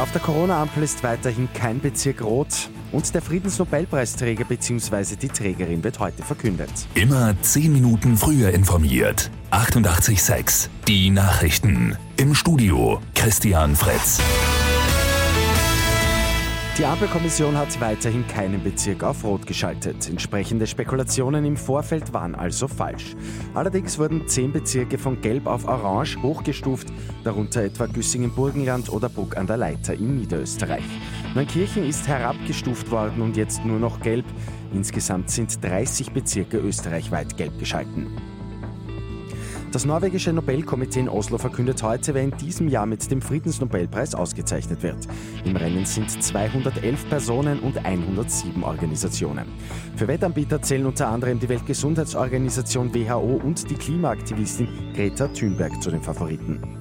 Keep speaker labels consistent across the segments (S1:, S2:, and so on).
S1: Auf der Corona-Ampel ist weiterhin kein Bezirk rot und der Friedensnobelpreisträger bzw. die Trägerin wird heute verkündet.
S2: Immer 10 Minuten früher informiert. 88.6 Die Nachrichten. Im Studio Christian Fritz.
S1: Die Ampelkommission hat weiterhin keinen Bezirk auf Rot geschaltet. Entsprechende Spekulationen im Vorfeld waren also falsch. Allerdings wurden zehn Bezirke von Gelb auf Orange hochgestuft, darunter etwa Güssingen-Burgenland oder Bruck an der Leiter in Niederösterreich. Neunkirchen ist herabgestuft worden und jetzt nur noch Gelb. Insgesamt sind 30 Bezirke österreichweit gelb geschalten. Das norwegische Nobelkomitee in Oslo verkündet heute, wer in diesem Jahr mit dem Friedensnobelpreis ausgezeichnet wird. Im Rennen sind 211 Personen und 107 Organisationen. Für Wettanbieter zählen unter anderem die Weltgesundheitsorganisation WHO und die Klimaaktivistin Greta Thunberg zu den Favoriten.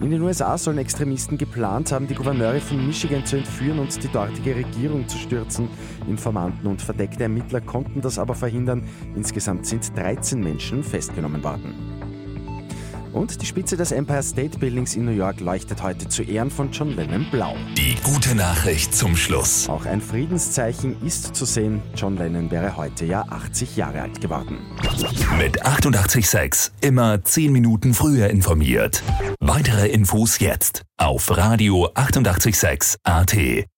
S1: In den USA sollen Extremisten geplant haben, die Gouverneure von Michigan zu entführen und die dortige Regierung zu stürzen. Informanten und verdeckte Ermittler konnten das aber verhindern. Insgesamt sind 13 Menschen festgenommen worden. Und die Spitze des Empire State Buildings in New York leuchtet heute zu Ehren von John Lennon blau.
S2: Die gute Nachricht zum Schluss.
S1: Auch ein Friedenszeichen ist zu sehen. John Lennon wäre heute ja 80 Jahre alt geworden.
S2: Mit 886 immer 10 Minuten früher informiert. Weitere Infos jetzt auf Radio 886 AT.